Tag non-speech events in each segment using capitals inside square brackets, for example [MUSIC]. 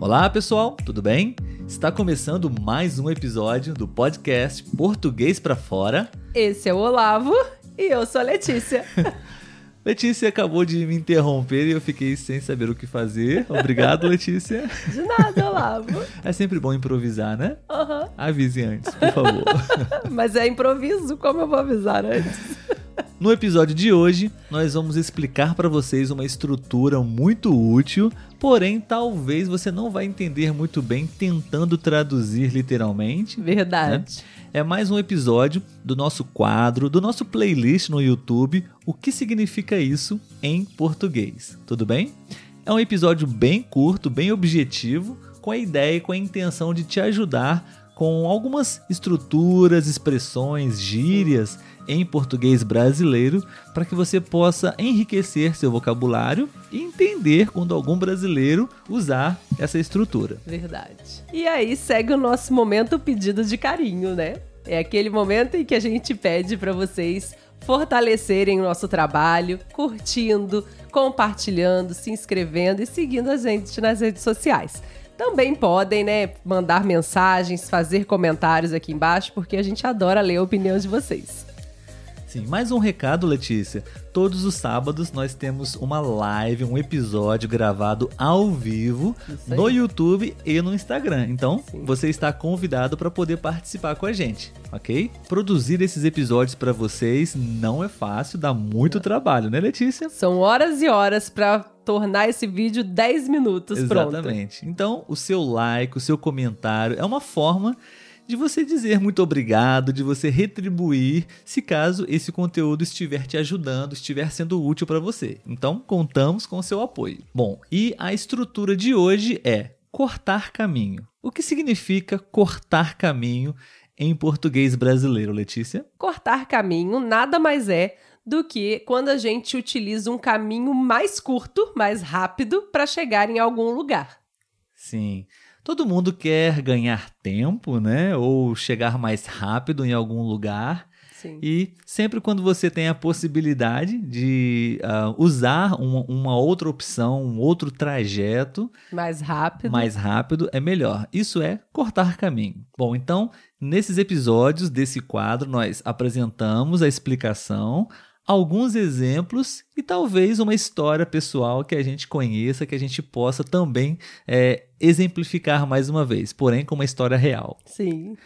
Olá, pessoal, tudo bem? Está começando mais um episódio do podcast Português para Fora. Esse é o Olavo e eu sou a Letícia. [LAUGHS] Letícia acabou de me interromper e eu fiquei sem saber o que fazer. Obrigado, Letícia. [LAUGHS] De nada, Olavo. É sempre bom improvisar, né? Uhum. Avise antes, por favor. [LAUGHS] Mas é improviso, como eu vou avisar antes? No episódio de hoje, nós vamos explicar para vocês uma estrutura muito útil, porém talvez você não vai entender muito bem tentando traduzir literalmente. Verdade. Né? É mais um episódio do nosso quadro, do nosso playlist no YouTube, O que significa isso em português. Tudo bem? É um episódio bem curto, bem objetivo, com a ideia e com a intenção de te ajudar com algumas estruturas, expressões, gírias em português brasileiro para que você possa enriquecer seu vocabulário e entender quando algum brasileiro usar essa estrutura. Verdade. E aí segue o nosso momento pedido de carinho, né? É aquele momento em que a gente pede para vocês fortalecerem o nosso trabalho, curtindo, compartilhando, se inscrevendo e seguindo a gente nas redes sociais. Também podem, né, mandar mensagens, fazer comentários aqui embaixo, porque a gente adora ler a opinião de vocês. Sim, mais um recado, Letícia. Todos os sábados nós temos uma live, um episódio gravado ao vivo no YouTube e no Instagram. Então, Sim. você está convidado para poder participar com a gente, ok? Produzir esses episódios para vocês não é fácil, dá muito trabalho, né, Letícia? São horas e horas para tornar esse vídeo 10 minutos Exatamente. pronto. Exatamente. Então, o seu like, o seu comentário é uma forma de você dizer muito obrigado, de você retribuir, se caso esse conteúdo estiver te ajudando, estiver sendo útil para você. Então, contamos com o seu apoio. Bom, e a estrutura de hoje é cortar caminho. O que significa cortar caminho em português brasileiro, Letícia? Cortar caminho nada mais é do que quando a gente utiliza um caminho mais curto, mais rápido para chegar em algum lugar. Sim. Todo mundo quer ganhar tempo, né? Ou chegar mais rápido em algum lugar. Sim. E sempre quando você tem a possibilidade de uh, usar uma, uma, outra opção, um outro trajeto mais rápido, mais rápido é melhor. Isso é cortar caminho. Bom, então nesses episódios desse quadro nós apresentamos a explicação, alguns exemplos e talvez uma história pessoal que a gente conheça, que a gente possa também é, exemplificar mais uma vez, porém com uma história real. Sim.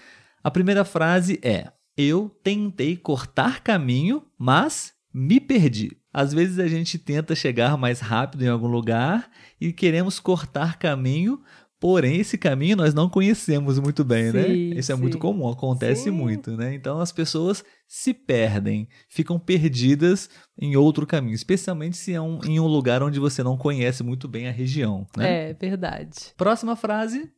A primeira frase é: Eu tentei cortar caminho, mas me perdi. Às vezes a gente tenta chegar mais rápido em algum lugar e queremos cortar caminho, Porém, esse caminho nós não conhecemos muito bem, né? sim, né? Isso é muito comum, acontece sim. muito, né? Então as pessoas se perdem, ficam perdidas em outro caminho, especialmente se é um, em um lugar onde você não conhece muito bem a região, né? É verdade. Próxima frase.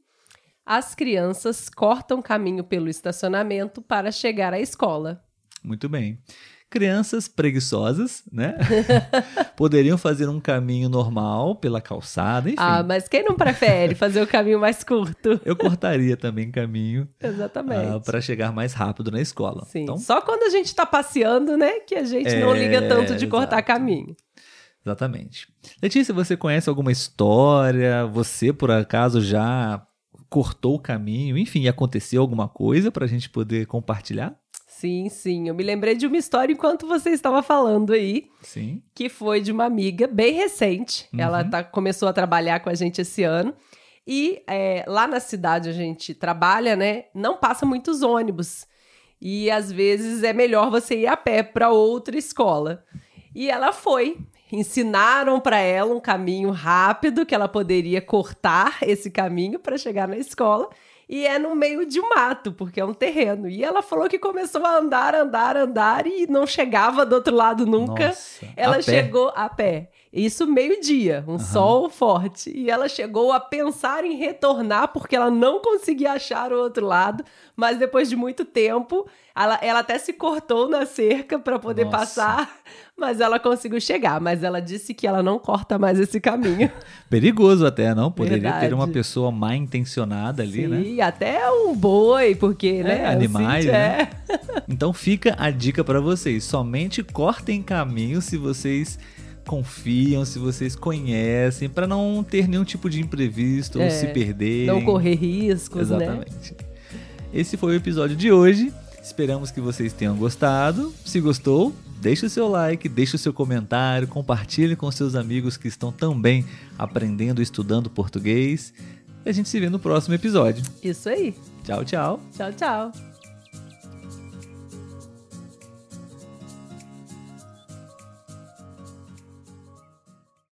As crianças cortam caminho pelo estacionamento para chegar à escola. Muito bem crianças preguiçosas, né? [LAUGHS] Poderiam fazer um caminho normal pela calçada, enfim. Ah, mas quem não prefere fazer o caminho mais curto? Eu cortaria também caminho. Exatamente. Uh, para chegar mais rápido na escola. Sim. Então, Só quando a gente está passeando, né, que a gente é, não liga tanto de cortar exato. caminho. Exatamente. Letícia, você conhece alguma história? Você, por acaso, já cortou o caminho? Enfim, aconteceu alguma coisa para a gente poder compartilhar? Sim, sim. Eu me lembrei de uma história enquanto você estava falando aí. Sim. Que foi de uma amiga bem recente. Uhum. Ela tá, começou a trabalhar com a gente esse ano. E é, lá na cidade a gente trabalha, né? Não passa muitos ônibus. E às vezes é melhor você ir a pé para outra escola. E ela foi. Ensinaram para ela um caminho rápido que ela poderia cortar esse caminho para chegar na escola e é no meio de um mato, porque é um terreno. E ela falou que começou a andar, andar, andar e não chegava do outro lado nunca. Nossa, ela chegou a pé. Isso meio-dia, um uhum. sol forte. E ela chegou a pensar em retornar porque ela não conseguia achar o outro lado, mas depois de muito tempo, ela, ela até se cortou na cerca para poder Nossa. passar, [LAUGHS] mas ela conseguiu chegar. Mas ela disse que ela não corta mais esse caminho. [LAUGHS] Perigoso até, não? Poderia Verdade. ter uma pessoa mal intencionada ali, Sim, né? E até um boi, porque, é, né? Animais, assim, né? É. [LAUGHS] então fica a dica para vocês: somente cortem caminho se vocês confiam, se vocês conhecem, para não ter nenhum tipo de imprevisto É, ou se perder. Não correr riscos, né? Exatamente. Esse foi o episódio de hoje. Esperamos que vocês tenham gostado. Se gostou, deixe o seu like, deixe o seu comentário, compartilhe com seus amigos que estão também aprendendo e estudando português. E a gente se vê no próximo episódio. Isso aí. Tchau, tchau. Tchau, tchau.